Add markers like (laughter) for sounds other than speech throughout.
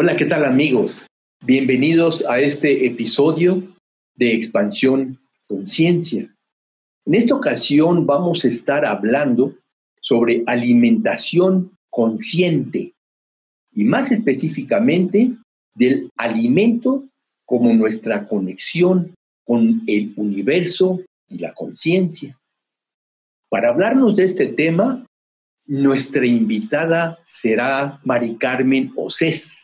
Hola, ¿qué tal amigos? Bienvenidos a este episodio de Expansión Conciencia. En esta ocasión vamos a estar hablando sobre alimentación consciente y más específicamente del alimento como nuestra conexión con el universo y la conciencia. Para hablarnos de este tema, nuestra invitada será Mari Carmen Océs.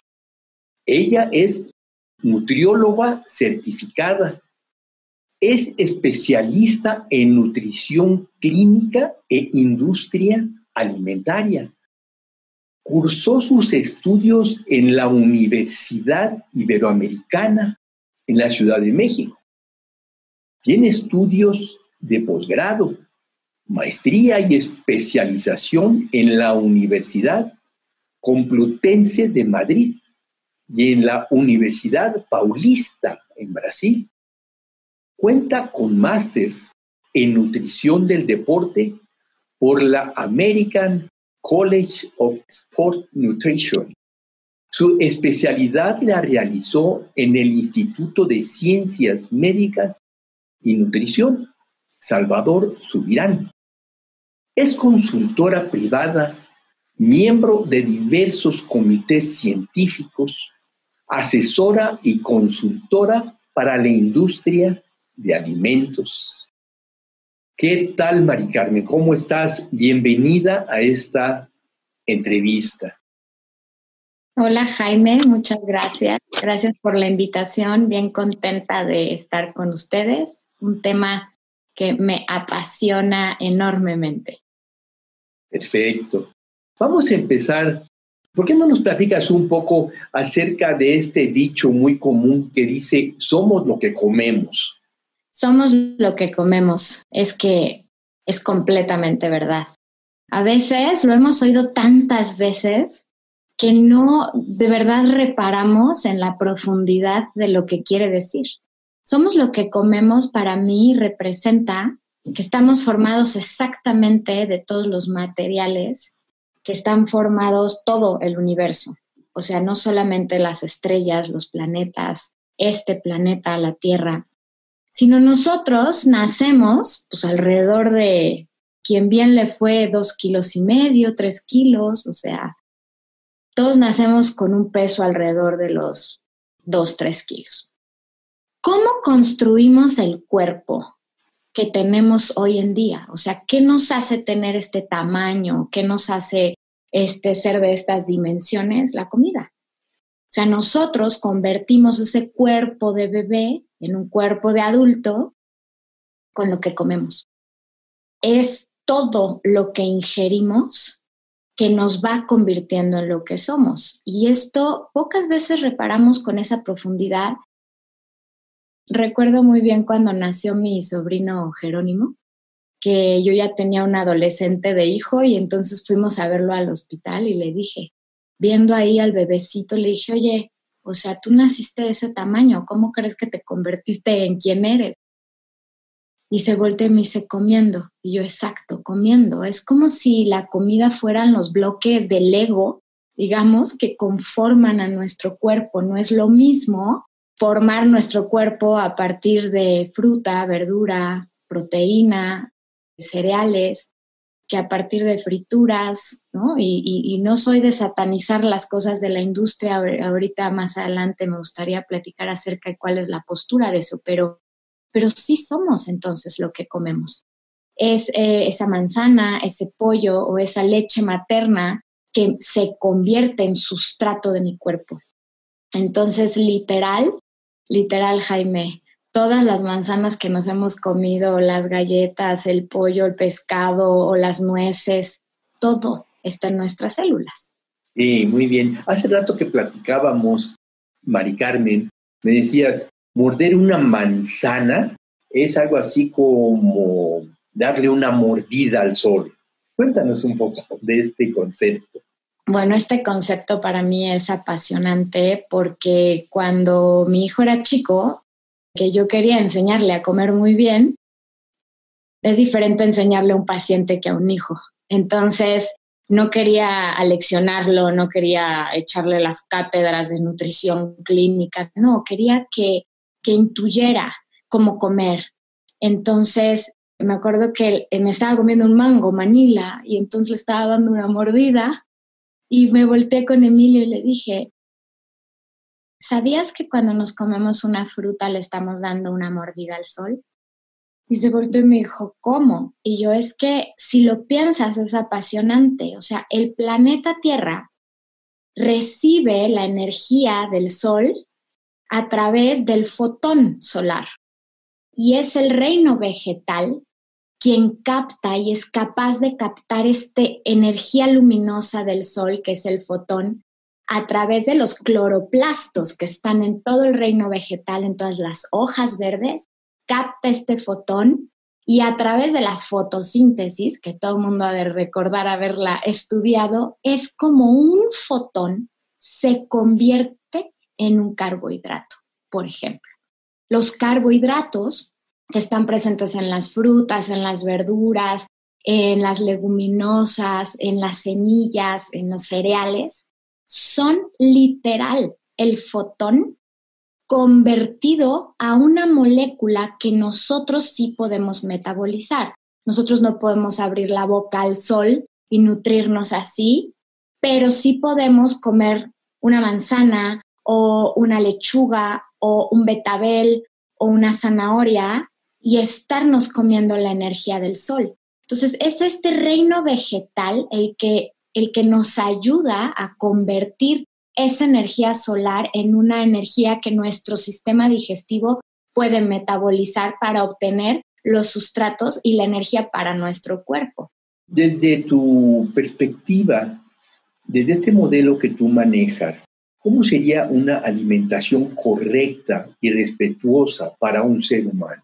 Ella es nutrióloga certificada, es especialista en nutrición clínica e industria alimentaria. Cursó sus estudios en la Universidad Iberoamericana en la Ciudad de México. Tiene estudios de posgrado, maestría y especialización en la Universidad Complutense de Madrid y en la Universidad Paulista en Brasil. Cuenta con másters en nutrición del deporte por la American College of Sport Nutrition. Su especialidad la realizó en el Instituto de Ciencias Médicas y Nutrición, Salvador Subirán. Es consultora privada, miembro de diversos comités científicos, asesora y consultora para la industria de alimentos. ¿Qué tal, Mari Carmen? ¿Cómo estás? Bienvenida a esta entrevista. Hola Jaime, muchas gracias. Gracias por la invitación. Bien contenta de estar con ustedes. Un tema que me apasiona enormemente. Perfecto. Vamos a empezar ¿Por qué no nos platicas un poco acerca de este dicho muy común que dice, somos lo que comemos? Somos lo que comemos. Es que es completamente verdad. A veces lo hemos oído tantas veces que no de verdad reparamos en la profundidad de lo que quiere decir. Somos lo que comemos para mí representa que estamos formados exactamente de todos los materiales que están formados todo el universo. O sea, no solamente las estrellas, los planetas, este planeta, la Tierra, sino nosotros nacemos pues alrededor de quien bien le fue dos kilos y medio, tres kilos, o sea, todos nacemos con un peso alrededor de los dos, tres kilos. ¿Cómo construimos el cuerpo que tenemos hoy en día? O sea, ¿qué nos hace tener este tamaño? ¿Qué nos hace este ser de estas dimensiones? La comida. O sea, nosotros convertimos ese cuerpo de bebé en un cuerpo de adulto con lo que comemos. Es todo lo que ingerimos que nos va convirtiendo en lo que somos. Y esto pocas veces reparamos con esa profundidad Recuerdo muy bien cuando nació mi sobrino Jerónimo, que yo ya tenía un adolescente de hijo y entonces fuimos a verlo al hospital y le dije, viendo ahí al bebecito, le dije, oye, o sea, tú naciste de ese tamaño, ¿cómo crees que te convertiste en quien eres? Y se volteó y me dice, comiendo. Y yo, exacto, comiendo. Es como si la comida fueran los bloques del ego, digamos, que conforman a nuestro cuerpo. No es lo mismo formar nuestro cuerpo a partir de fruta, verdura, proteína, cereales, que a partir de frituras, ¿no? Y, no soy de satanizar las cosas de la industria, ahorita más adelante me gustaría platicar acerca de cuál es la postura de eso, pero, pero sí somos entonces lo que comemos. Es eh, esa manzana, ese pollo o esa leche materna que se convierte en sustrato de mi cuerpo. Entonces, literal, literal, Jaime, todas las manzanas que nos hemos comido, las galletas, el pollo, el pescado o las nueces, todo está en nuestras células. Sí, muy bien. Hace rato que platicábamos, Mari Carmen, me decías, morder una manzana es algo así como darle una mordida al sol. Cuéntanos un poco de este concepto. Bueno, este concepto para mí es apasionante porque cuando mi hijo era chico, que yo quería enseñarle a comer muy bien, es diferente enseñarle a un paciente que a un hijo. Entonces, no quería aleccionarlo, no quería echarle las cátedras de nutrición clínica, no, quería que, que intuyera cómo comer. Entonces, me acuerdo que me estaba comiendo un mango manila y entonces le estaba dando una mordida y me volteé con Emilio y le dije, ¿sabías que cuando nos comemos una fruta le estamos dando una mordida al sol? Y se volteó y me dijo, ¿cómo? Y yo es que si lo piensas es apasionante. O sea, el planeta Tierra recibe la energía del sol a través del fotón solar. Y es el reino vegetal quien capta y es capaz de captar esta energía luminosa del sol, que es el fotón, a través de los cloroplastos que están en todo el reino vegetal, en todas las hojas verdes, capta este fotón y a través de la fotosíntesis, que todo el mundo ha de recordar haberla estudiado, es como un fotón se convierte en un carbohidrato, por ejemplo. Los carbohidratos que están presentes en las frutas, en las verduras, en las leguminosas, en las semillas, en los cereales, son literal el fotón convertido a una molécula que nosotros sí podemos metabolizar. Nosotros no podemos abrir la boca al sol y nutrirnos así, pero sí podemos comer una manzana o una lechuga o un betabel o una zanahoria y estarnos comiendo la energía del sol. Entonces, es este reino vegetal el que, el que nos ayuda a convertir esa energía solar en una energía que nuestro sistema digestivo puede metabolizar para obtener los sustratos y la energía para nuestro cuerpo. Desde tu perspectiva, desde este modelo que tú manejas, ¿cómo sería una alimentación correcta y respetuosa para un ser humano?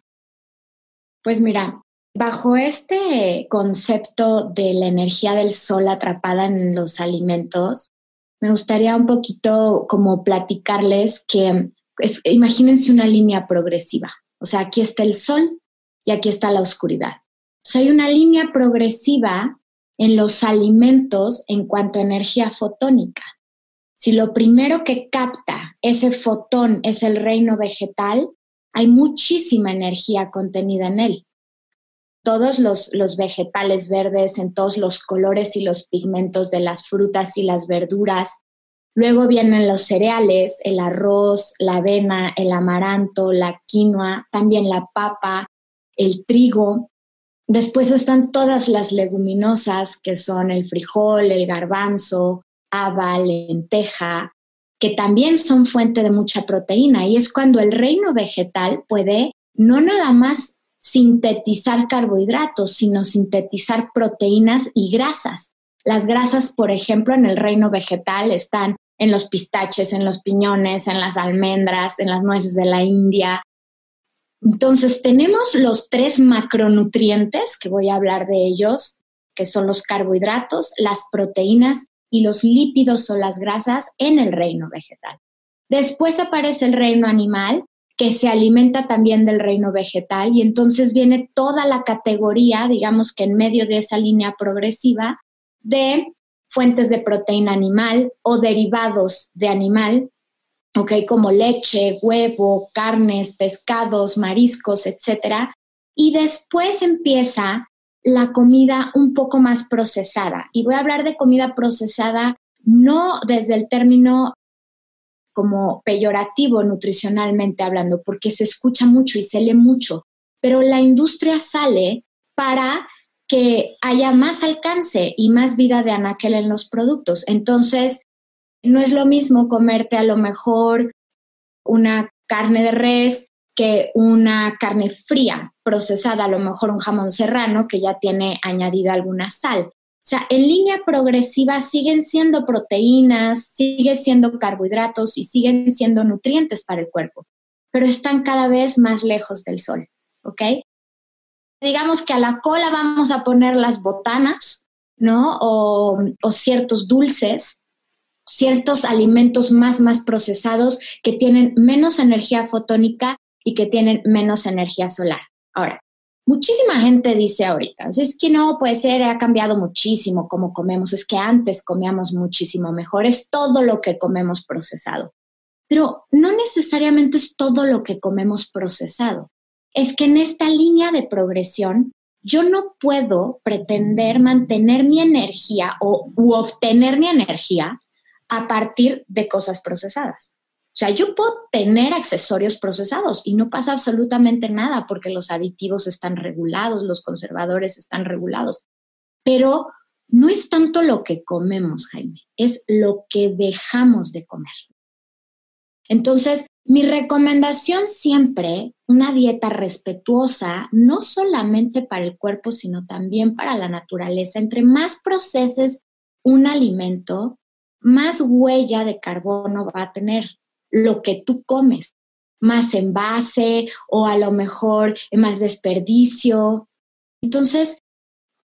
Pues mira, bajo este concepto de la energía del sol atrapada en los alimentos, me gustaría un poquito como platicarles que imagínense una línea progresiva. O sea, aquí está el sol y aquí está la oscuridad. Entonces hay una línea progresiva en los alimentos en cuanto a energía fotónica. Si lo primero que capta ese fotón es el reino vegetal, hay muchísima energía contenida en él. Todos los, vegetales verdes, en todos los colores y los pigmentos de las frutas y las verduras. Luego vienen los cereales, el arroz, la avena, el amaranto, la quinoa, también la papa, el trigo. Después están todas las leguminosas, que son el frijol, el garbanzo, haba, lenteja, que también son fuente de mucha proteína y es cuando el reino vegetal puede no nada más sintetizar carbohidratos, sino sintetizar proteínas y grasas. Las grasas, por ejemplo, en el reino vegetal están en los pistaches, en los piñones, en las almendras, en las nueces de la India. Entonces, tenemos los tres macronutrientes, que voy a hablar de ellos, que son los carbohidratos, las proteínas y los lípidos o las grasas en el reino vegetal. Después aparece el reino animal, que se alimenta también del reino vegetal y entonces viene toda la categoría, digamos que en medio de esa línea progresiva, de fuentes de proteína animal o derivados de animal, ¿ok? Como leche, huevo, carnes, pescados, mariscos, etc. Y después empieza la comida un poco más procesada. Y voy a hablar de comida procesada no desde el término como peyorativo nutricionalmente hablando, porque se escucha mucho y se lee mucho, pero la industria sale para que haya más alcance y más vida de anaquel en los productos. Entonces, no es lo mismo comerte a lo mejor una carne de res que una carne fría procesada, a lo mejor un jamón serrano que ya tiene añadida alguna sal. O sea, en línea progresiva siguen siendo proteínas, siguen siendo carbohidratos y siguen siendo nutrientes para el cuerpo, pero están cada vez más lejos del sol, ¿ok? Digamos que a la cola vamos a poner las botanas, ¿no? O, o ciertos dulces, ciertos alimentos más, más procesados que tienen menos energía fotónica y que tienen menos energía solar. Ahora, muchísima gente dice ahorita, es que no puede ser, ha cambiado muchísimo cómo comemos, es que antes comíamos muchísimo mejor, es todo lo que comemos procesado. Pero no necesariamente es todo lo que comemos procesado. Es que en esta línea de progresión yo no puedo pretender mantener mi energía o u obtener mi energía a partir de cosas procesadas. O sea, yo puedo tener accesorios procesados y no pasa absolutamente nada porque los aditivos están regulados, los conservadores están regulados, pero no es tanto lo que comemos, Jaime, es lo que dejamos de comer. Entonces, mi recomendación siempre, una dieta respetuosa, no solamente para el cuerpo, sino también para la naturaleza. Entre más proceses un alimento, más huella de carbono va a tener lo que tú comes, más envase o a lo mejor más desperdicio. Entonces,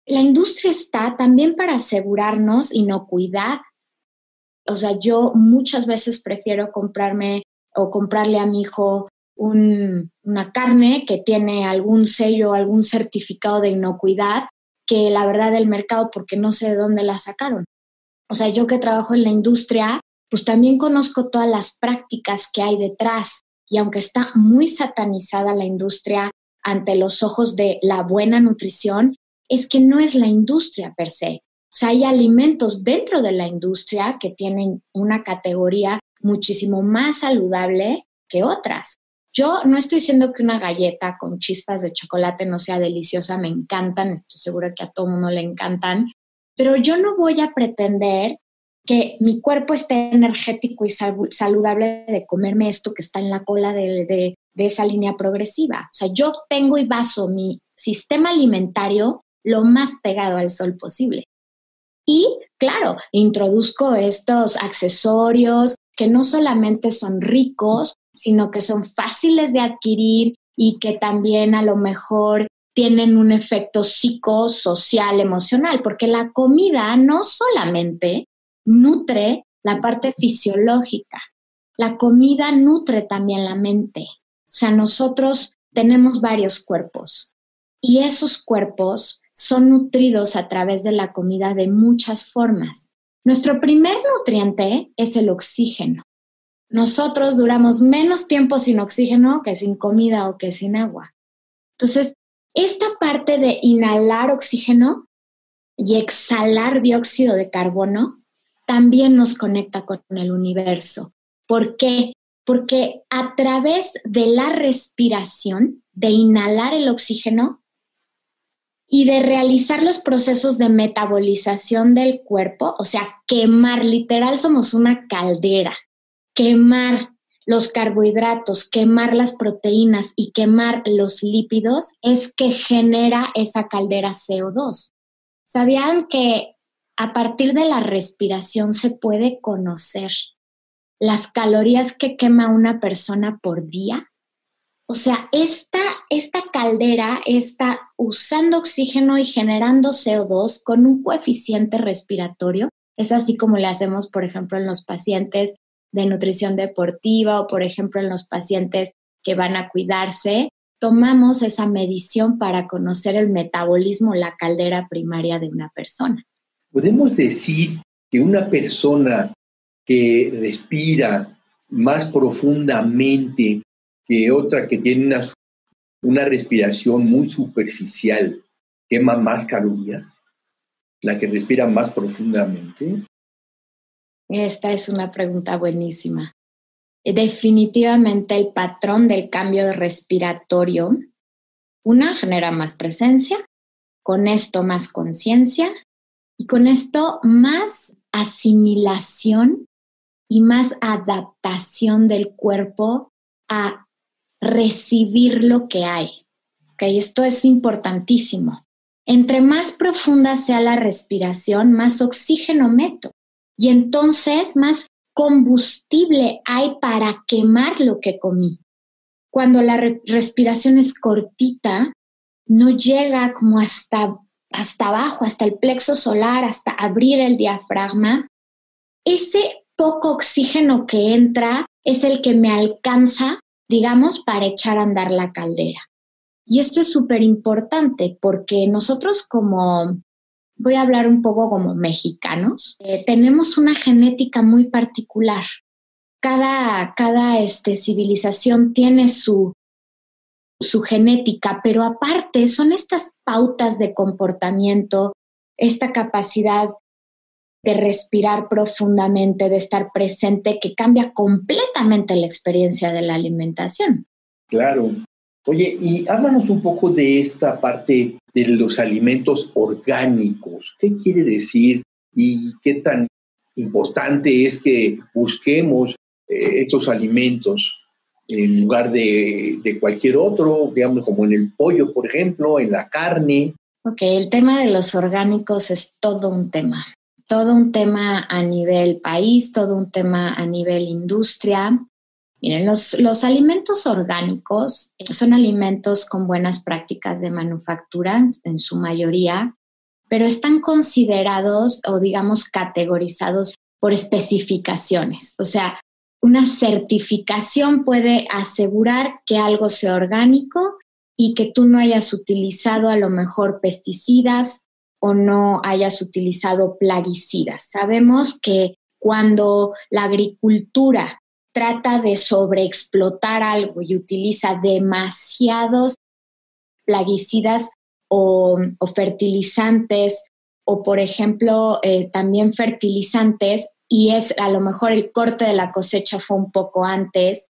la industria está también para asegurarnos inocuidad. O sea, yo muchas veces prefiero comprarme o comprarle a mi hijo una carne que tiene algún sello, algún certificado de inocuidad, que la verdad del mercado porque no sé de dónde la sacaron. O sea, yo que trabajo en la industria, pues también conozco todas las prácticas que hay detrás y aunque está muy satanizada la industria ante los ojos de la buena nutrición, es que no es la industria per se. O sea, hay alimentos dentro de la industria que tienen una categoría muchísimo más saludable que otras. Yo no estoy diciendo que una galleta con chispas de chocolate no sea deliciosa, me encantan, estoy segura que a todo mundo le encantan, pero yo no voy a pretender que mi cuerpo esté energético y saludable de comerme esto que está en la cola de, de, esa línea progresiva. O sea, yo tengo y baso mi sistema alimentario lo más pegado al sol posible. Y claro, introduzco estos accesorios que no solamente son ricos, sino que son fáciles de adquirir y que también a lo mejor tienen un efecto psicosocial, emocional, porque la comida no solamente nutre la parte fisiológica. La comida nutre también la mente. O sea, nosotros tenemos varios cuerpos y esos cuerpos son nutridos a través de la comida de muchas formas. Nuestro primer nutriente es el oxígeno. Nosotros duramos menos tiempo sin oxígeno que sin comida o que sin agua. Entonces, esta parte de inhalar oxígeno y exhalar dióxido de carbono también nos conecta con el universo. ¿Por qué? Porque a través de la respiración, de inhalar el oxígeno y de realizar los procesos de metabolización del cuerpo, o sea, quemar, literal somos una caldera, quemar los carbohidratos, quemar las proteínas y quemar los lípidos es que genera esa caldera CO2. ¿Sabían que a partir de la respiración se puede conocer las calorías que quema una persona por día. O sea, esta, esta caldera está usando oxígeno y generando CO2 con un coeficiente respiratorio. Es así como le hacemos, por ejemplo, en los pacientes de nutrición deportiva o, por ejemplo, en los pacientes que van a cuidarse. Tomamos esa medición para conocer el metabolismo, la caldera primaria de una persona. Podemos decir que una persona que respira más profundamente que otra que tiene una, una respiración muy superficial quema más calorías, la que respira más profundamente. Esta es una pregunta buenísima. Definitivamente el patrón del cambio respiratorio, una genera más presencia, con esto más conciencia y con esto, más asimilación y más adaptación del cuerpo a recibir lo que hay. ¿Okay? Esto es importantísimo. Entre más profunda sea la respiración, más oxígeno meto. Y entonces más combustible hay para quemar lo que comí. Cuando la respiración es cortita, no llega como hasta, hasta abajo, hasta el plexo solar, hasta abrir el diafragma. Ese poco oxígeno que entra es el que me alcanza, digamos, para echar a andar la caldera. Y esto es súper importante porque nosotros como voy a hablar un poco como mexicanos, eh, tenemos una genética muy particular. Cada, cada este, civilización tiene su, su genética, pero aparte son estas pautas de comportamiento, esta capacidad de respirar profundamente, de estar presente, que cambia completamente la experiencia de la alimentación. Claro, Oye, y háblanos un poco de esta parte de los alimentos orgánicos. ¿Qué quiere decir y qué tan importante es que busquemos eh, estos alimentos en lugar de, de, cualquier otro, digamos como en el pollo, por ejemplo, en la carne? Ok, el tema de los orgánicos es todo un tema. Todo un tema a nivel país, todo un tema a nivel industria. Miren, los, alimentos orgánicos son alimentos con buenas prácticas de manufactura en su mayoría, pero están considerados o digamos categorizados por especificaciones. O sea, una certificación puede asegurar que algo sea orgánico y que tú no hayas utilizado a lo mejor pesticidas o no hayas utilizado plaguicidas. Sabemos que cuando la agricultura trata de sobreexplotar algo y utiliza demasiados plaguicidas o, fertilizantes o, por ejemplo, eh, también fertilizantes y es a lo mejor el corte de la cosecha fue un poco antes,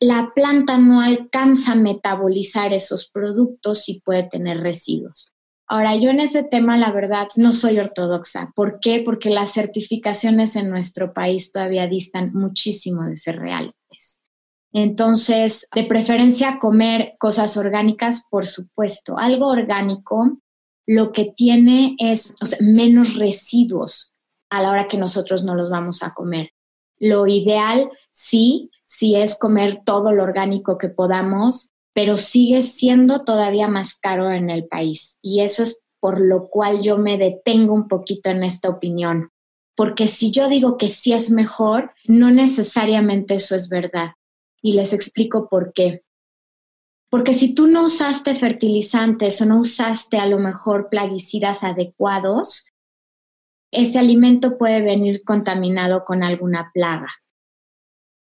la planta no alcanza a metabolizar esos productos y puede tener residuos. Ahora, yo en ese tema, la verdad, no soy ortodoxa. ¿Por qué? Porque las certificaciones en nuestro país todavía distan muchísimo de ser reales. Entonces, de preferencia comer cosas orgánicas, por supuesto. Algo orgánico lo que tiene es menos residuos a la hora que nosotros no los vamos a comer. Lo ideal, sí, sí es comer todo lo orgánico que podamos, pero sigue siendo todavía más caro en el país. Y eso es por lo cual yo me detengo un poquito en esta opinión. Porque si yo digo que sí es mejor, no necesariamente eso es verdad. Y les explico por qué. Porque si tú no usaste fertilizantes o no usaste a lo mejor plaguicidas adecuados, ese alimento puede venir contaminado con alguna plaga.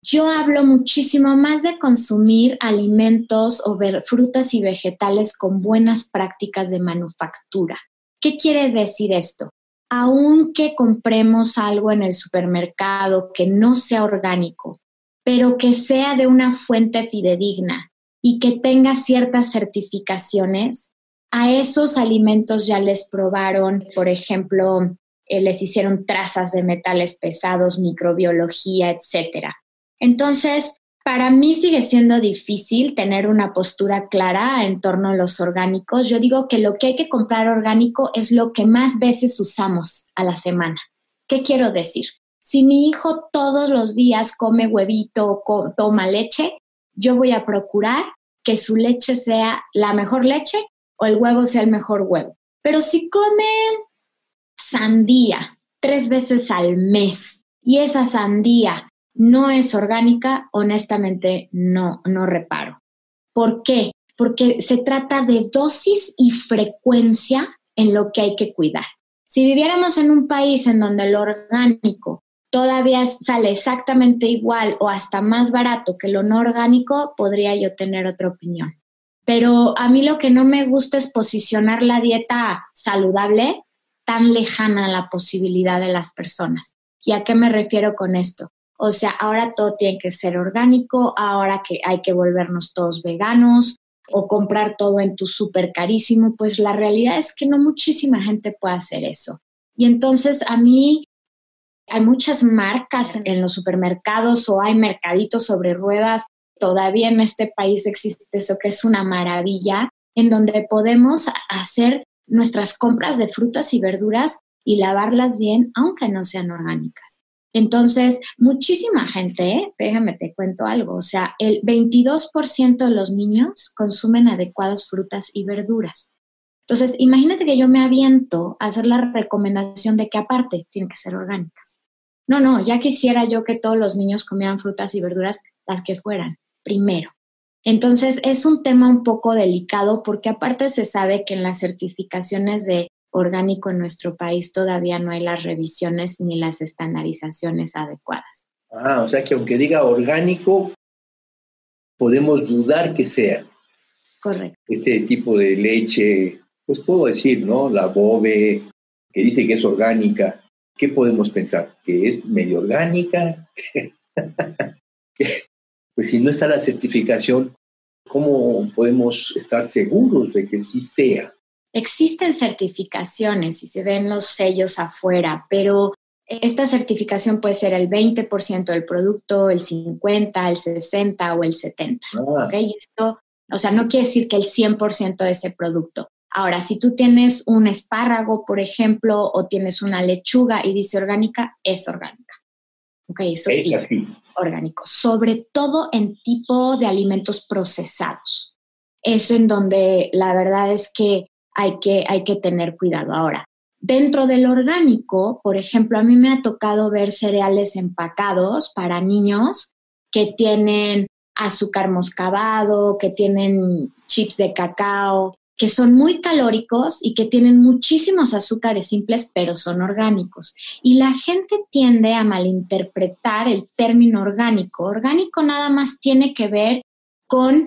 Yo hablo muchísimo más de consumir alimentos o ver frutas y vegetales con buenas prácticas de manufactura. ¿Qué quiere decir esto? Aunque compremos algo en el supermercado que no sea orgánico, pero que sea de una fuente fidedigna y que tenga ciertas certificaciones, a esos alimentos ya les probaron, por ejemplo, eh, les hicieron trazas de metales pesados, microbiología, etcétera. Entonces, para mí sigue siendo difícil tener una postura clara en torno a los orgánicos. Yo digo que lo que hay que comprar orgánico es lo que más veces usamos a la semana. ¿Qué quiero decir? Si mi hijo todos los días come huevito o toma leche, yo voy a procurar que su leche sea la mejor leche o el huevo sea el mejor huevo. Pero si come sandía tres veces al mes y esa sandía no es orgánica, honestamente no, no reparo. ¿Por qué? Porque se trata de dosis y frecuencia en lo que hay que cuidar. Si viviéramos en un país en donde lo orgánico todavía sale exactamente igual o hasta más barato que lo no orgánico, podría yo tener otra opinión. Pero a mí lo que no me gusta es posicionar la dieta saludable tan lejana la posibilidad de las personas. ¿Y a qué me refiero con esto? O sea, ahora todo tiene que ser orgánico, ahora que hay que volvernos todos veganos o comprar todo en tu súper carísimo, pues la realidad es que no muchísima gente puede hacer eso. Y entonces a mí hay muchas marcas en los supermercados o hay mercaditos sobre ruedas. Todavía en este país existe eso que es una maravilla, en donde podemos hacer nuestras compras de frutas y verduras y lavarlas bien, aunque no sean orgánicas. Entonces, muchísima gente, déjame te cuento algo, o sea, el 22% de los niños consumen adecuadas frutas y verduras. Entonces, imagínate que yo me aviento a hacer la recomendación de que aparte tienen que ser orgánicas. No, no, ya quisiera yo que todos los niños comieran frutas y verduras, las que fueran, primero. Entonces, es un tema un poco delicado porque aparte se sabe que en las certificaciones de orgánico en nuestro país todavía no hay las revisiones ni las estandarizaciones adecuadas. Ah, o sea que aunque diga orgánico, podemos dudar que sea. Correcto. Este tipo de leche, pues puedo decir, ¿no? La bobe, que dice que es orgánica. ¿Qué podemos pensar? ¿Que es medio orgánica? (laughs) pues si no está la certificación, ¿cómo podemos estar seguros de que sí sea? Existen certificaciones y se ven los sellos afuera, pero esta certificación puede ser el 20% del producto, el 50, el 60 o el 70. Ah. Esto, o sea, no quiere decir que el 100% de ese producto. Ahora, si tú tienes un espárrago, por ejemplo, o tienes una lechuga y dice orgánica, es orgánica. Ok, eso sí, es orgánico. Sobre todo en tipo de alimentos procesados. Eso en donde la verdad es que hay que, hay que tener cuidado. Ahora, dentro del orgánico, por ejemplo, a mí me ha tocado ver cereales empacados para niños que tienen azúcar moscavado, que tienen chips de cacao, que son muy calóricos y que tienen muchísimos azúcares simples, pero son orgánicos. Y la gente tiende a malinterpretar el término orgánico. Orgánico nada más tiene que ver con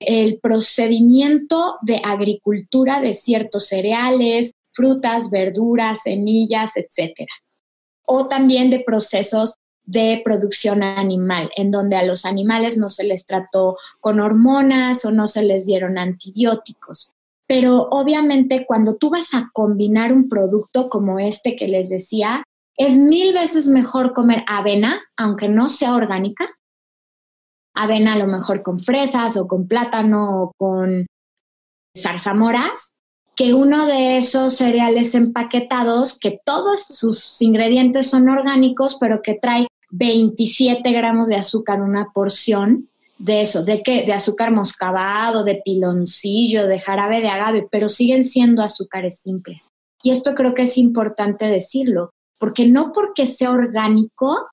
el procedimiento de agricultura de ciertos cereales, frutas, verduras, semillas, etc. O también de procesos de producción animal, en donde a los animales no se les trató con hormonas o no se les dieron antibióticos. Pero obviamente cuando tú vas a combinar un producto como este que les decía, es mil veces mejor comer avena, aunque no sea orgánica, avena a lo mejor con fresas o con plátano o con zarzamoras, que uno de esos cereales empaquetados, que todos sus ingredientes son orgánicos, pero que trae 27 gramos de azúcar una porción de eso, de qué, de azúcar moscavado, de piloncillo, de jarabe de agave, pero siguen siendo azúcares simples. Y esto creo que es importante decirlo, porque no porque sea orgánico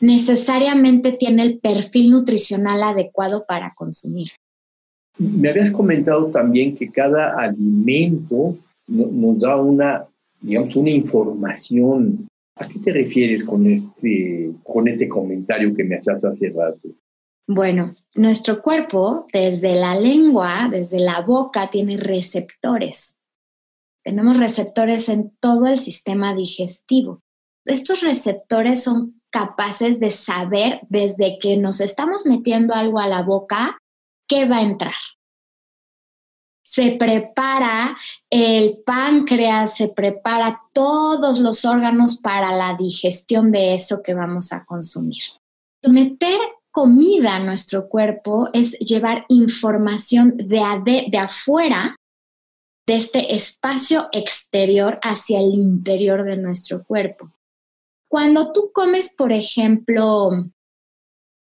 necesariamente tiene el perfil nutricional adecuado para consumir. Me habías comentado también que cada alimento nos da una, digamos, una información. ¿A qué te refieres con este, con este comentario que me hacías hace rato? Bueno, nuestro cuerpo, desde la lengua, desde la boca, tiene receptores. Tenemos receptores en todo el sistema digestivo. Estos receptores son capaces de saber desde que nos estamos metiendo algo a la boca qué va a entrar. Se prepara el páncreas, se prepara todos los órganos para la digestión de eso que vamos a consumir. Meter comida a nuestro cuerpo es llevar información de, de afuera, de este espacio exterior hacia el interior de nuestro cuerpo. Cuando tú comes, por ejemplo,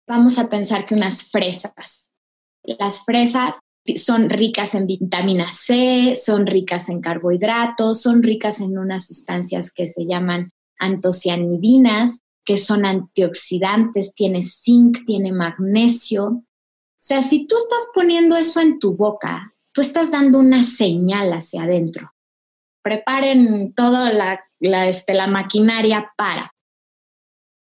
vamos a pensar que unas fresas. Las fresas son ricas en vitamina C, son ricas en carbohidratos, son ricas en unas sustancias que se llaman antocianidinas, que son antioxidantes, tiene zinc, tiene magnesio. O sea, si tú estás poniendo eso en tu boca, tú estás dando una señal hacia adentro. Preparen toda la este, la maquinaria para.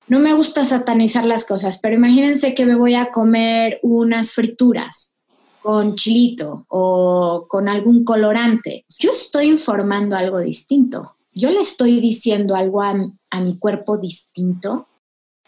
No me gusta satanizar las cosas, pero imagínense que me voy a comer unas frituras con chilito o con algún colorante. Yo estoy informando algo distinto. Yo le estoy diciendo algo a, mi cuerpo distinto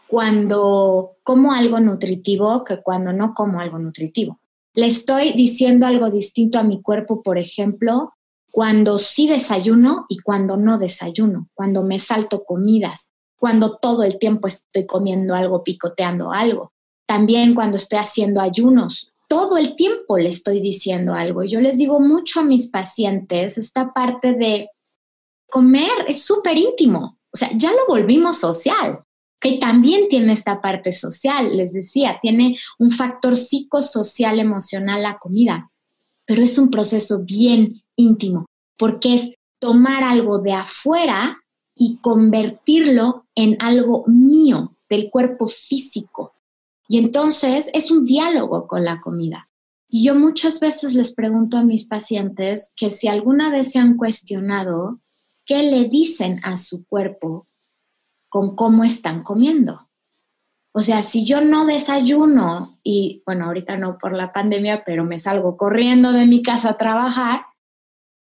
cuando como algo nutritivo que cuando no como algo nutritivo. Le estoy diciendo algo distinto a mi cuerpo, por ejemplo, cuando sí desayuno y cuando no desayuno, cuando me salto comidas, cuando todo el tiempo estoy comiendo algo, picoteando algo. También cuando estoy haciendo ayunos. todo el tiempo le estoy diciendo algo. Yo les digo mucho a mis pacientes esta parte de comer es súper íntimo. O sea, ya lo volvimos social, que también tiene esta parte social, les decía, tiene un factor psicosocial emocional la comida, pero es un proceso bien íntimo, porque es tomar algo de afuera y convertirlo en algo mío, del cuerpo físico. Y entonces es un diálogo con la comida. Y yo muchas veces les pregunto a mis pacientes que si alguna vez se han cuestionado qué le dicen a su cuerpo con cómo están comiendo. O sea, si yo no desayuno y, bueno, ahorita no por la pandemia, pero me salgo corriendo de mi casa a trabajar,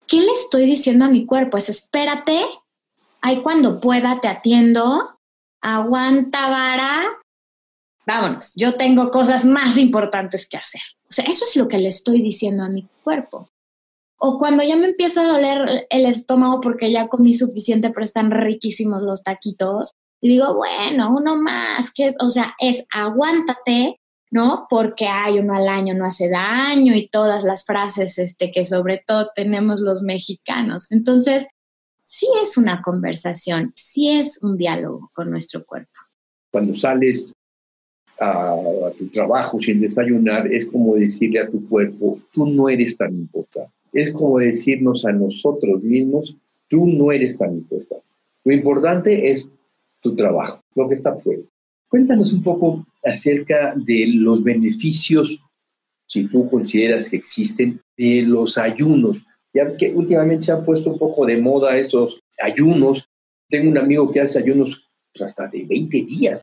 ¿qué le estoy diciendo a mi cuerpo? Es espérate, ahí cuando pueda te atiendo, aguanta vara, vámonos, yo tengo cosas más importantes que hacer. O sea, eso es lo que le estoy diciendo a mi cuerpo. O cuando ya me empieza a doler el estómago porque ya comí suficiente, pero están riquísimos los taquitos, digo, bueno, uno más, que es, o sea, es aguántate, ¿no? Porque hay uno al año no hace daño y todas las frases este, que sobre todo tenemos los mexicanos. Entonces, sí es una conversación, sí es un diálogo con nuestro cuerpo. Cuando sales a, tu trabajo sin desayunar, es como decirle a tu cuerpo, tú no eres tan importante. Es como decirnos a nosotros mismos, tú no eres tan importante. Lo importante es tu trabajo, lo que está afuera. Cuéntanos un poco acerca de los beneficios, si tú consideras que existen, de los ayunos. Ya que últimamente se han puesto un poco de moda esos ayunos. Tengo un amigo que hace ayunos hasta de 20 días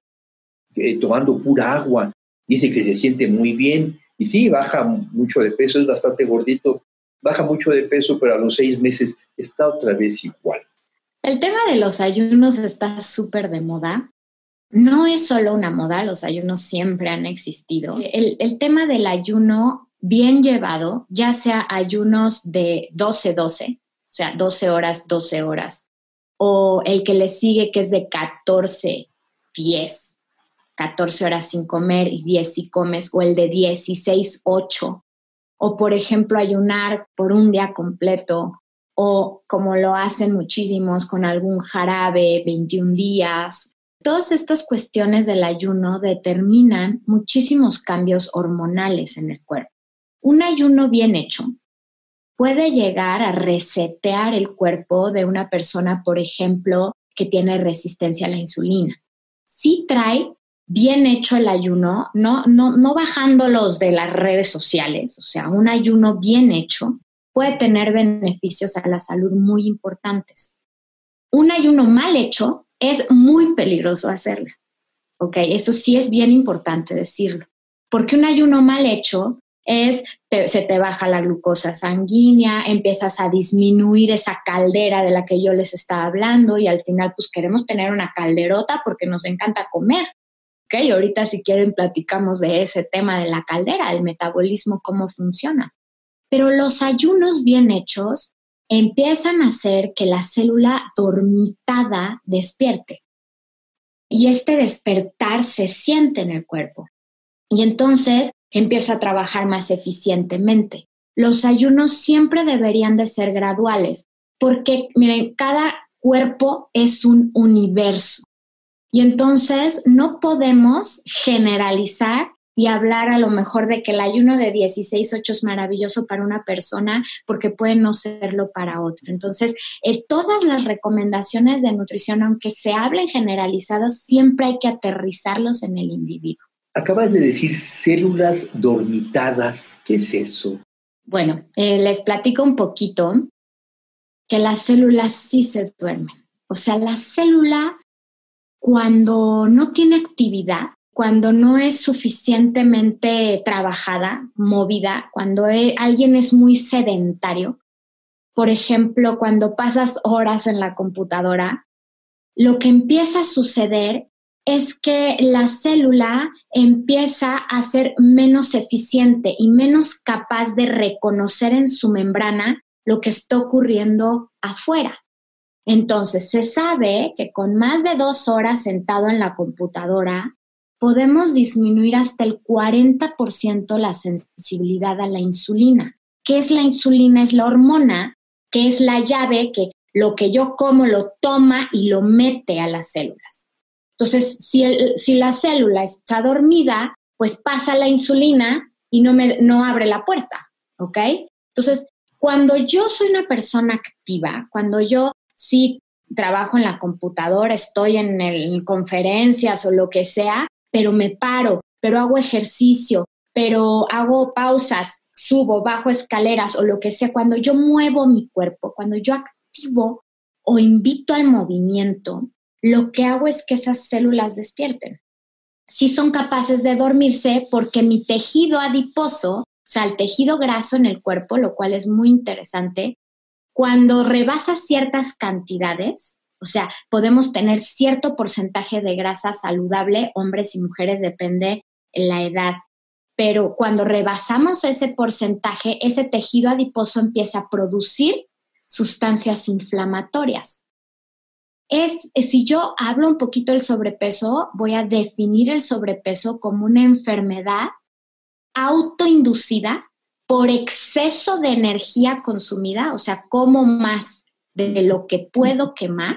tomando pura agua. Dice que se siente muy bien y sí, baja mucho de peso, es bastante gordito, baja mucho de peso, pero a los seis meses está otra vez igual. El tema de los ayunos está súper de moda. No es solo una moda, los ayunos siempre han existido. El, el tema del ayuno bien llevado, ya sea ayunos de 12-12, o sea, 12 horas, 12 horas, o el que le sigue que es de 14, 10, 14 horas sin comer y 10 si comes, o el de 16, 8, o por ejemplo ayunar por un día completo, o como lo hacen muchísimos con algún jarabe, 21 días. Todas estas cuestiones del ayuno determinan muchísimos cambios hormonales en el cuerpo. Un ayuno bien hecho puede llegar a resetear el cuerpo de una persona, por ejemplo, que tiene resistencia a la insulina. Sí trae bien hecho el ayuno, no, no, no bajándolos de las redes sociales, o sea, un ayuno bien hecho puede tener beneficios a la salud muy importantes. Un ayuno mal hecho es muy peligroso hacerlo. ¿Ok? Eso sí es bien importante decirlo. Porque un ayuno mal hecho es, se te baja la glucosa sanguínea, empiezas a disminuir esa caldera de la que yo les estaba hablando y al final pues queremos tener una calderota porque nos encanta comer. ¿Ok? Ahorita si quieren platicamos de ese tema de la caldera, el metabolismo, cómo funciona. Pero los ayunos bien hechos empiezan a hacer que la célula dormitada despierte. Y este despertar se siente en el cuerpo. Y entonces empieza a trabajar más eficientemente. Los ayunos siempre deberían de ser graduales, porque miren, cada cuerpo es un universo. Y entonces no podemos generalizar y hablar a lo mejor de que el ayuno de 16, 8 es maravilloso para una persona porque puede no serlo para otro. Entonces, eh, todas las recomendaciones de nutrición, aunque se hablen generalizadas, siempre hay que aterrizarlos en el individuo. Acabas de decir células dormitadas. ¿Qué es eso? Bueno, eh, les platico un poquito que las células sí se duermen. O sea, la célula cuando no tiene actividad, cuando no es suficientemente trabajada, movida, cuando e, alguien es muy sedentario, por ejemplo, cuando pasas horas en la computadora, lo que empieza a suceder es que la célula empieza a ser menos eficiente y menos capaz de reconocer en su membrana lo que está ocurriendo afuera. Entonces, se sabe que con más de dos horas sentado en la computadora, podemos disminuir hasta el 40% la sensibilidad a la insulina. ¿Qué es la insulina? Es la hormona, que es la llave que lo que yo como lo toma y lo mete a las células. Entonces, si, si la célula está dormida, pues pasa la insulina y no, me, no abre la puerta, ¿ok? Entonces, cuando yo soy una persona activa, cuando yo sí trabajo en la computadora, estoy en, en conferencias o lo que sea, pero me paro, pero hago ejercicio, pero hago pausas, subo, bajo escaleras o lo que sea, cuando yo muevo mi cuerpo, cuando yo activo o invito al movimiento, lo que hago es que esas células despierten. Si son capaces de dormirse porque mi tejido adiposo, o sea, el tejido graso en el cuerpo, lo cual es muy interesante, cuando rebasa ciertas cantidades, o sea, podemos tener cierto porcentaje de grasa saludable, hombres y mujeres, depende la edad. Pero cuando rebasamos ese porcentaje, ese tejido adiposo empieza a producir sustancias inflamatorias. Es, si yo hablo un poquito del sobrepeso, voy a definir el sobrepeso como una enfermedad autoinducida por exceso de energía consumida, o sea, como más de lo que puedo quemar.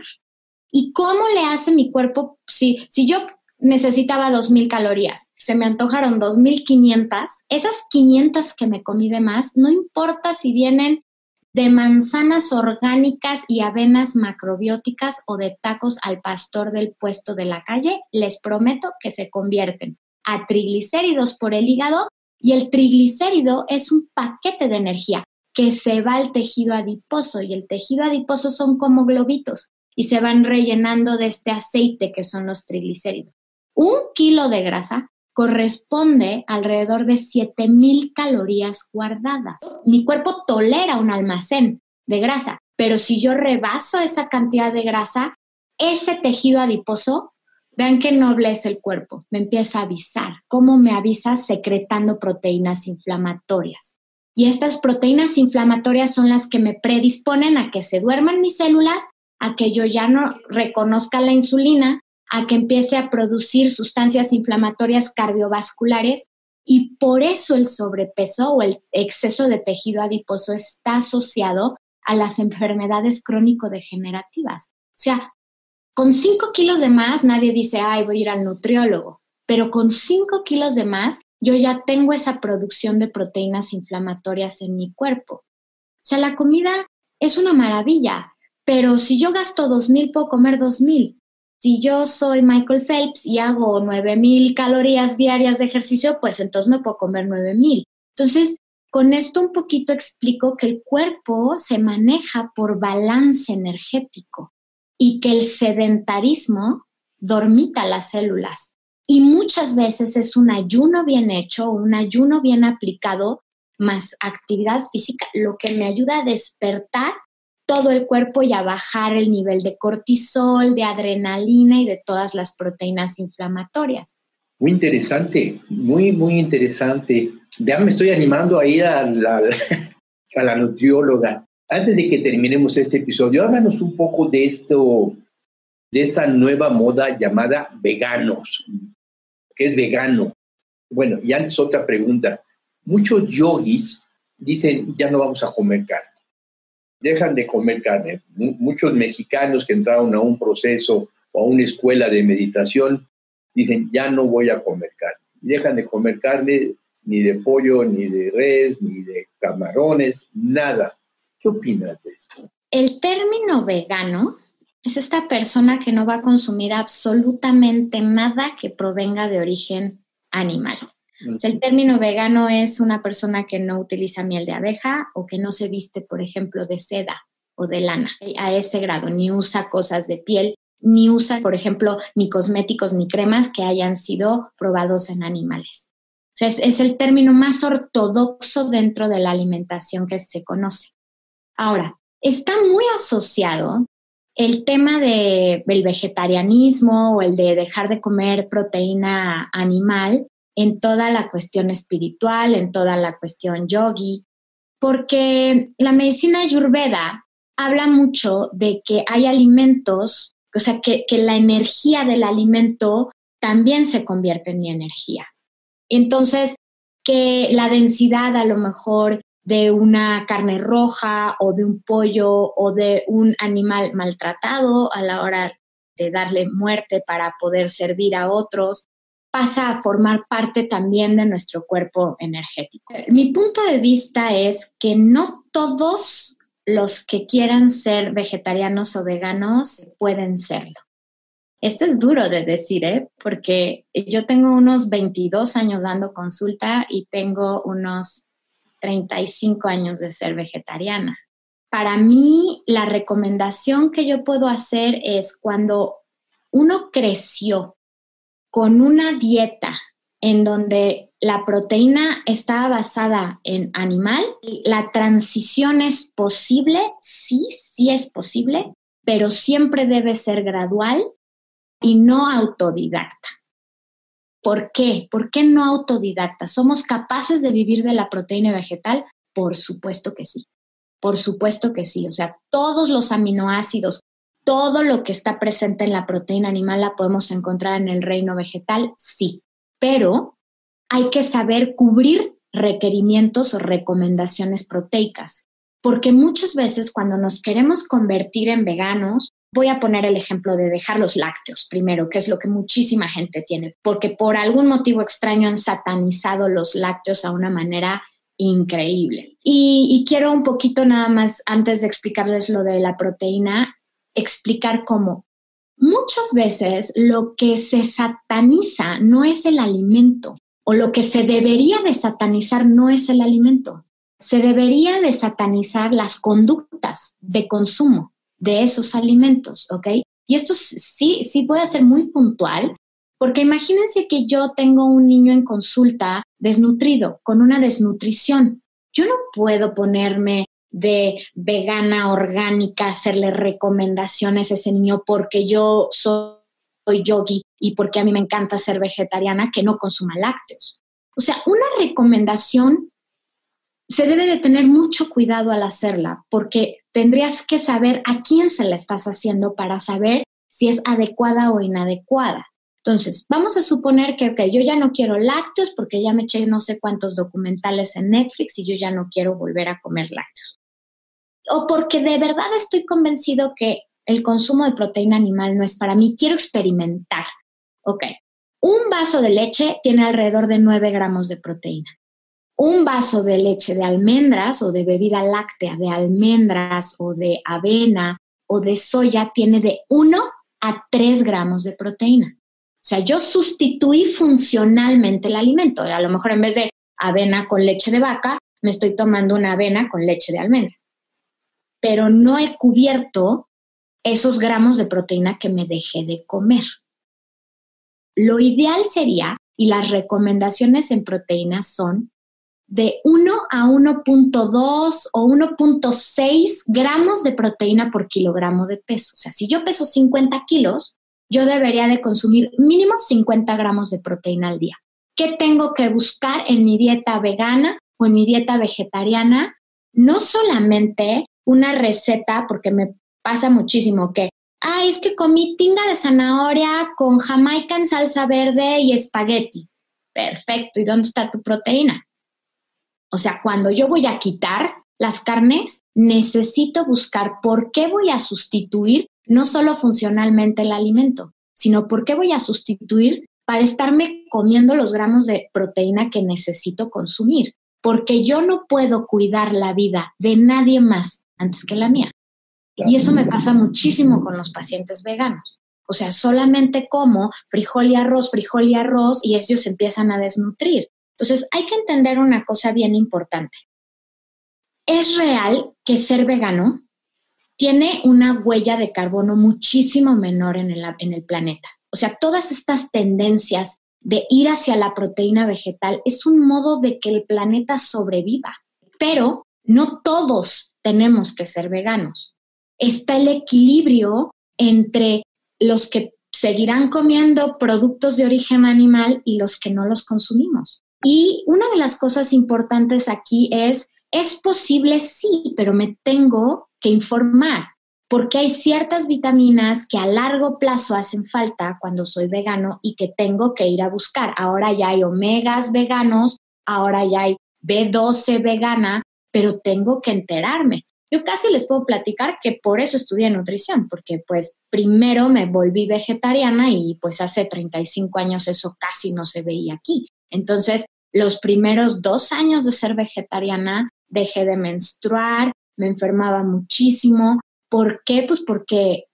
Y cómo le hace mi cuerpo, si, si yo necesitaba 2.000 calorías, se me antojaron 2.500, esas 500 que me comí de más, no importa si vienen de manzanas orgánicas y avenas macrobióticas o de tacos al pastor del puesto de la calle, les prometo que se convierten a triglicéridos por el hígado y el triglicérido es un paquete de energía que se va al tejido adiposo y el tejido adiposo son como globitos y se van rellenando de este aceite que son los triglicéridos. Un kilo de grasa corresponde alrededor de 7000 calorías guardadas. Mi cuerpo tolera un almacén de grasa, pero si yo rebaso esa cantidad de grasa, ese tejido adiposo, vean qué noble es el cuerpo, me empieza a avisar. ¿Cómo me avisa? Secretando proteínas inflamatorias. Y estas proteínas inflamatorias son las que me predisponen a que se duerman mis células a que yo ya no reconozca la insulina, a que empiece a producir sustancias inflamatorias cardiovasculares y por eso el sobrepeso o el exceso de tejido adiposo está asociado a las enfermedades crónico-degenerativas. O sea, con 5 kilos de más nadie dice, ay, voy a ir al nutriólogo, pero con 5 kilos de más yo ya tengo esa producción de proteínas inflamatorias en mi cuerpo. O sea, la comida es una maravilla, pero si yo gasto dos mil, puedo comer dos mil. Si yo soy Michael Phelps y hago nueve mil calorías diarias de ejercicio, pues entonces me puedo comer nueve mil. Entonces, con esto un poquito explico que el cuerpo se maneja por balance energético y que el sedentarismo dormita las células. Y muchas veces es un ayuno bien hecho, un ayuno bien aplicado, más actividad física, lo que me ayuda a despertar todo el cuerpo y a bajar el nivel de cortisol, de adrenalina y de todas las proteínas inflamatorias. Muy interesante, muy, muy interesante. Ya me estoy animando a ir a la, (laughs) a la nutrióloga. Antes de que terminemos este episodio, háblanos un poco de esto, de esta nueva moda llamada veganos. ¿Qué es vegano? Bueno, y antes otra pregunta. Muchos yogis dicen, ya no vamos a comer carne dejan de comer carne. Muchos mexicanos que entraron a un proceso o a una escuela de meditación dicen, ya no voy a comer carne. Dejan de comer carne ni de pollo, ni de res, ni de camarones, nada. ¿Qué opinas de esto? El término vegano es esta persona que no va a consumir absolutamente nada que provenga de origen animal el término vegano es una persona que no utiliza miel de abeja o que no se viste, por ejemplo, de seda o de lana a ese grado, ni usa cosas de piel, ni usa, por ejemplo, ni cosméticos ni cremas que hayan sido probados en animales. O sea, es, el término más ortodoxo dentro de la alimentación que se conoce. Ahora, está muy asociado el tema del vegetarianismo o el de dejar de comer proteína animal en toda la cuestión espiritual, en toda la cuestión yogi, porque la medicina ayurveda habla mucho de que hay alimentos, o sea, que, la energía del alimento también se convierte en energía. Entonces, que la densidad a lo mejor de una carne roja o de un pollo o de un animal maltratado a la hora de darle muerte para poder servir a otros, pasa a formar parte también de nuestro cuerpo energético. Mi punto de vista es que no todos los que quieran ser vegetarianos o veganos pueden serlo. Esto es duro de decir, ¿eh? porque yo tengo unos 22 años dando consulta y tengo unos 35 años de ser vegetariana. Para mí, la recomendación que yo puedo hacer es cuando uno creció con una dieta en donde la proteína está basada en animal, la transición es posible, sí, sí es posible, pero siempre debe ser gradual y no autodidacta. ¿Por qué? ¿Por qué no autodidacta? ¿Somos capaces de vivir de la proteína vegetal? Por supuesto que sí. Por supuesto que sí. O sea, todos los aminoácidos, todo lo que está presente en la proteína animal la podemos encontrar en el reino vegetal, sí, pero hay que saber cubrir requerimientos o recomendaciones proteicas, porque muchas veces cuando nos queremos convertir en veganos, voy a poner el ejemplo de dejar los lácteos primero, que es lo que muchísima gente tiene, porque por algún motivo extraño han satanizado los lácteos a una manera increíble. Y, quiero un poquito nada más, antes de explicarles lo de la proteína, explicar cómo muchas veces lo que se sataniza no es el alimento o lo que se debería de satanizar no es el alimento. Se debería de satanizar las conductas de consumo de esos alimentos, ¿ok? Y esto sí, sí puede ser muy puntual, porque imagínense que yo tengo un niño en consulta desnutrido, con una desnutrición. Yo no puedo ponerme de vegana, orgánica, hacerle recomendaciones a ese niño porque yo soy yogi y porque a mí me encanta ser vegetariana, que no consuma lácteos. O sea, una recomendación se debe de tener mucho cuidado al hacerla porque tendrías que saber a quién se la estás haciendo para saber si es adecuada o inadecuada. Entonces, vamos a suponer que, ok, yo ya no quiero lácteos porque ya me eché no sé cuántos documentales en Netflix y yo ya no quiero volver a comer lácteos o porque de verdad estoy convencido que el consumo de proteína animal no es para mí, quiero experimentar. Ok, un vaso de leche tiene alrededor de 9 gramos de proteína. Un vaso de leche de almendras o de bebida láctea de almendras o de avena o de soya tiene de 1 a 3 gramos de proteína. O sea, yo sustituí funcionalmente el alimento. A lo mejor en vez de avena con leche de vaca, me estoy tomando una avena con leche de almendra pero no he cubierto esos gramos de proteína que me dejé de comer. Lo ideal sería, y las recomendaciones en proteínas son de 1 a 1.2 o 1.6 gramos de proteína por kilogramo de peso. O sea, si yo peso 50 kilos, yo debería de consumir mínimo 50 gramos de proteína al día. ¿Qué tengo que buscar en mi dieta vegana o en mi dieta vegetariana? No solamente una receta, porque me pasa muchísimo que, ay, es que comí tinga de zanahoria con jamaica en salsa verde y espagueti. Perfecto, ¿y dónde está tu proteína? O sea, cuando yo voy a quitar las carnes, necesito buscar por qué voy a sustituir no solo funcionalmente el alimento, sino por qué voy a sustituir para estarme comiendo los gramos de proteína que necesito consumir. Porque yo no puedo cuidar la vida de nadie más antes que la mía. Y eso me pasa muchísimo con los pacientes veganos. O sea, solamente como frijol y arroz, frijol y arroz, y ellos empiezan a desnutrir. Entonces, hay que entender una cosa bien importante. Es real que ser vegano tiene una huella de carbono muchísimo menor en el, en el planeta. O sea, todas estas tendencias de ir hacia la proteína vegetal es un modo de que el planeta sobreviva. Pero no todos tenemos que ser veganos. Está el equilibrio entre los que seguirán comiendo productos de origen animal y los que no los consumimos. Y una de las cosas importantes aquí es, es posible sí, pero me tengo que informar. porque hay ciertas vitaminas que a largo plazo hacen falta cuando soy vegano y que tengo que ir a buscar. Ahora ya hay omegas veganos, ahora ya hay B12 vegana, pero tengo que enterarme. Yo casi les puedo platicar que por eso estudié nutrición, porque pues primero me volví vegetariana y pues hace 35 años eso casi no se veía aquí. Entonces, los primeros dos años de ser vegetariana dejé de menstruar, me enfermaba muchísimo. ¿Por qué? Pues porque,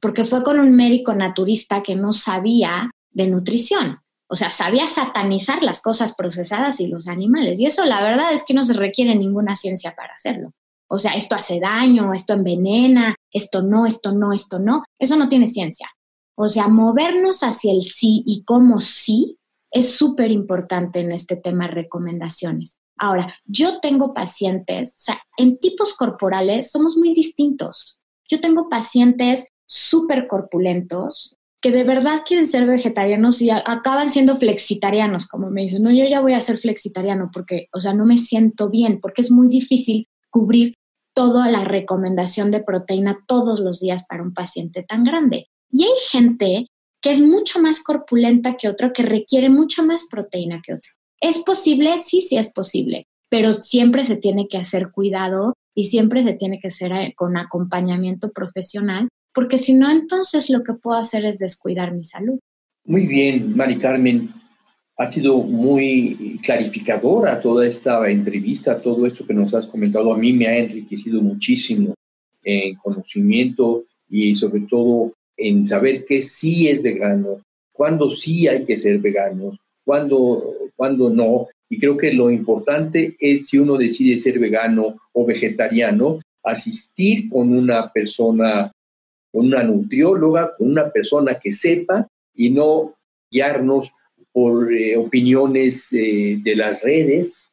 porque fue con un médico naturista que no sabía de nutrición. O sea, sabía satanizar las cosas procesadas y los animales. Y eso la verdad es que no se requiere ninguna ciencia para hacerlo. O sea, esto hace daño, esto envenena, esto no, esto no, esto no. Eso no tiene ciencia. O sea, movernos hacia el sí y cómo sí es súper importante en este tema recomendaciones. Ahora, yo tengo pacientes, o sea, en tipos corporales somos muy distintos. Yo tengo pacientes súper corpulentos que de verdad quieren ser vegetarianos y acaban siendo flexitarianos, como me dicen, no, yo ya voy a ser flexitariano porque, o sea, no me siento bien, porque es muy difícil cubrir toda la recomendación de proteína todos los días para un paciente tan grande. Y hay gente que es mucho más corpulenta que otro, que requiere mucho más proteína que otro. ¿Es posible? Sí, sí es posible, pero siempre se tiene que hacer cuidado y siempre se tiene que hacer eh, con acompañamiento profesional, porque si no, entonces lo que puedo hacer es descuidar mi salud. Muy bien, Mari Carmen. Ha sido muy clarificadora toda esta entrevista, todo esto que nos has comentado. A mí me ha enriquecido muchísimo en conocimiento y sobre todo en saber qué sí es vegano, cuándo sí hay que ser veganos, cuándo, cuándo no. Y creo que lo importante es si uno decide ser vegano o vegetariano, asistir con una persona, con una nutrióloga, con una persona que sepa y no guiarnos por eh, opiniones eh, de las redes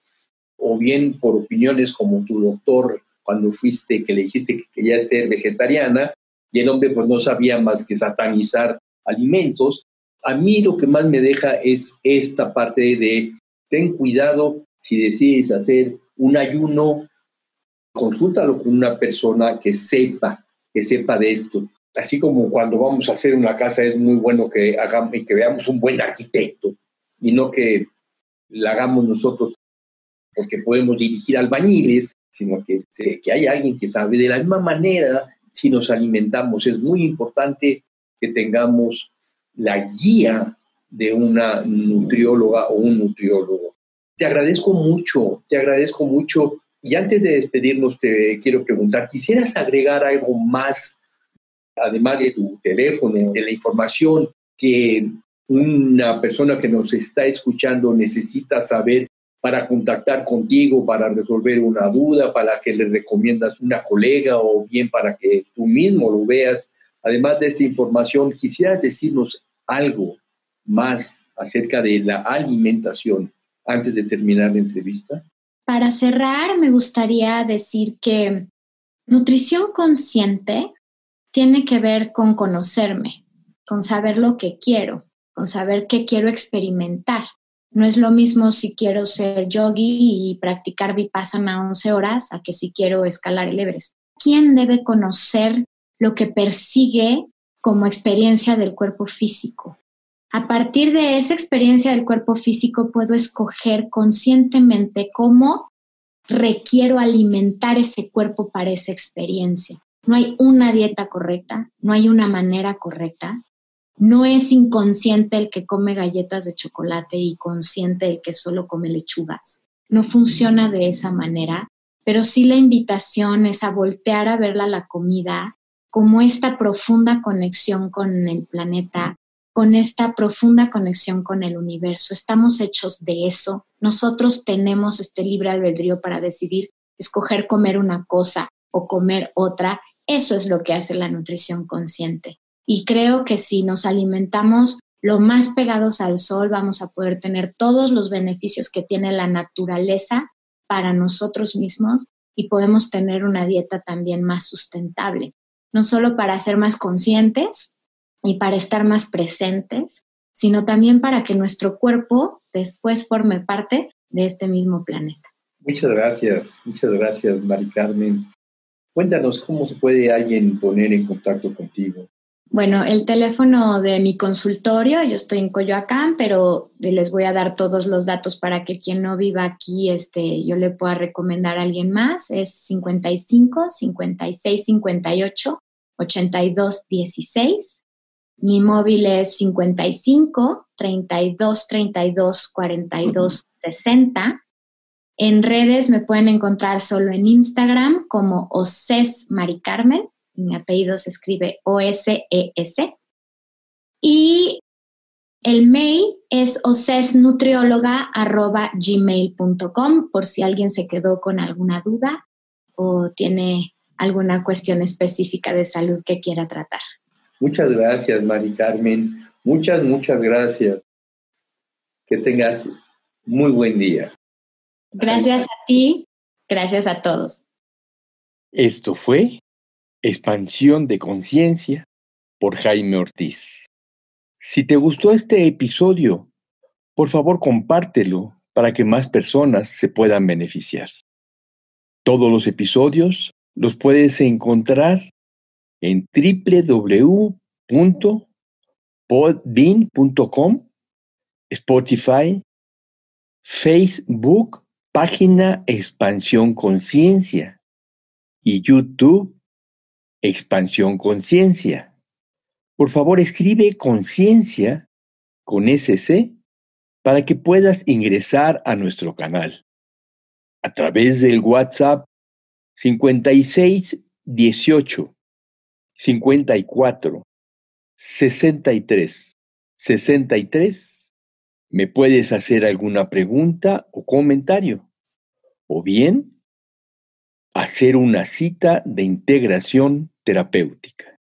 o bien por opiniones como tu doctor cuando fuiste que le dijiste que quería ser vegetariana y el hombre pues no sabía más que satanizar alimentos. A mí lo que más me deja es esta parte de ten cuidado si decides hacer un ayuno, consúltalo con una persona que sepa, que sepa de esto. Así como cuando vamos a hacer una casa es muy bueno que hagamos que veamos un buen arquitecto y no que la hagamos nosotros porque podemos dirigir albañiles, sino que, que hay alguien que sabe de la misma manera si nos alimentamos. Es muy importante que tengamos la guía de una nutrióloga o un nutriólogo. Te agradezco mucho, te agradezco mucho. Y antes de despedirnos, te quiero preguntar, ¿quisieras agregar algo más, además de tu teléfono, de la información que una persona que nos está escuchando necesita saber para contactar contigo, para resolver una duda, para que le recomiendas una colega o bien para que tú mismo lo veas. Además de esta información, quisieras decirnos algo más acerca de la alimentación antes de terminar la entrevista. Para cerrar, me gustaría decir que nutrición consciente tiene que ver con conocerme, con saber lo que quiero, con saber qué quiero experimentar. No es lo mismo si quiero ser yogi y practicar vipassana 11 horas a que si quiero escalar el Everest. ¿Quién debe conocer lo que persigue como experiencia del cuerpo físico? A partir de esa experiencia del cuerpo físico puedo escoger conscientemente cómo requiero alimentar ese cuerpo para esa experiencia. No hay una dieta correcta, no hay una manera correcta, no es inconsciente el que come galletas de chocolate y consciente el que solo come lechugas. No funciona de esa manera, pero sí la invitación es a voltear a verla la comida como esta profunda conexión con el planeta, con esta profunda conexión con el universo. Estamos hechos de eso. Nosotros tenemos este libre albedrío para decidir escoger comer una cosa o comer otra. Eso es lo que hace la nutrición consciente. Y creo que si nos alimentamos lo más pegados al sol, vamos a poder tener todos los beneficios que tiene la naturaleza para nosotros mismos y podemos tener una dieta también más sustentable, no solo para ser más conscientes y para estar más presentes, sino también para que nuestro cuerpo después forme parte de este mismo planeta. Muchas gracias, muchas gracias, Mari Carmen. Cuéntanos cómo se puede alguien poner en contacto contigo. Bueno, el teléfono de mi consultorio, yo estoy en Coyoacán, pero les voy a dar todos los datos para que quien no viva aquí, este, yo le pueda recomendar a alguien más. Es 55 56 58 82 16. Mi móvil es 55 32 32 42 60. En redes me pueden encontrar solo en Instagram como Oces Mari Carmen mi apellido se escribe O-S-E-S. Y el mail es ocesnutrióloga.gmail.com por si alguien se quedó con alguna duda o tiene alguna cuestión específica de salud que quiera tratar. Muchas gracias, Mari Carmen. Muchas, muchas gracias. Que tengas muy buen día. Gracias a ti, gracias a todos. Esto fue Expansión de Conciencia por Jaime Ortiz. Si te gustó este episodio, por favor compártelo para que más personas se puedan beneficiar. Todos los episodios los puedes encontrar en www.podbean.com, Spotify, Facebook, página Expansión Conciencia y YouTube Expansión Conciencia. Por favor, escribe conciencia con SC para que puedas ingresar a nuestro canal. A través del WhatsApp 56 18 54 63 63 me puedes hacer alguna pregunta o comentario. O bien, hacer una cita de integración terapéutica.